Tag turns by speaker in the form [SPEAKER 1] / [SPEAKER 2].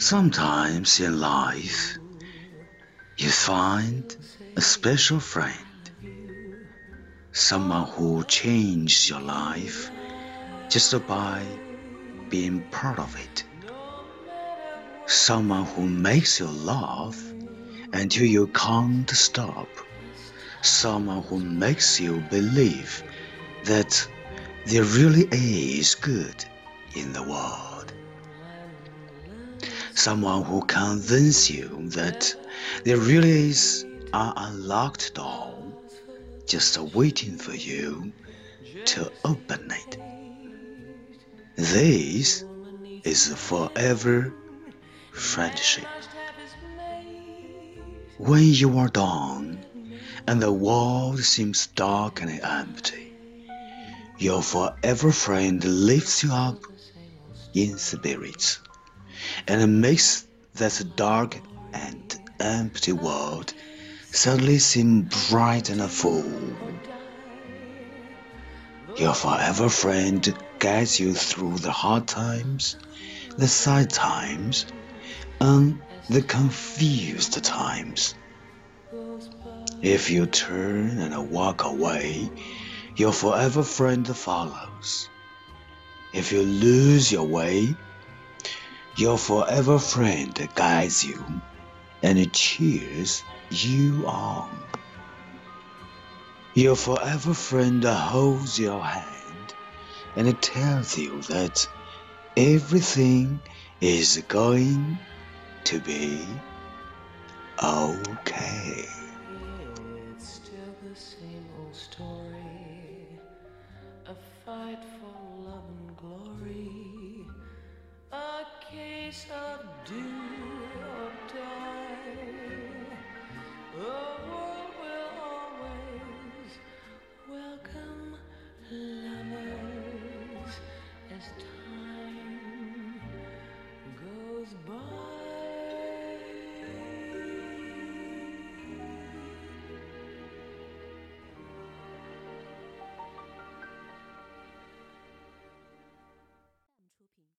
[SPEAKER 1] Sometimes in life, you find a special friend, someone who changed your life just by being part of it, someone who makes you laugh until you can't stop, someone who makes you believe that there really is good in the world someone who convinces you that there really is an unlocked door just waiting for you to open it. This is forever friendship. When you are down and the world seems dark and empty, your forever friend lifts you up in spirits and it makes that dark and empty world suddenly seem bright and full. Your forever friend guides you through the hard times, the sad times, and the confused times. If you turn and walk away, your forever friend follows. If you lose your way, your forever friend guides you and it cheers you on. Your forever friend holds your hand and it tells you that everything is going to be okay.
[SPEAKER 2] It's still the same old story. A fight for case of do or die.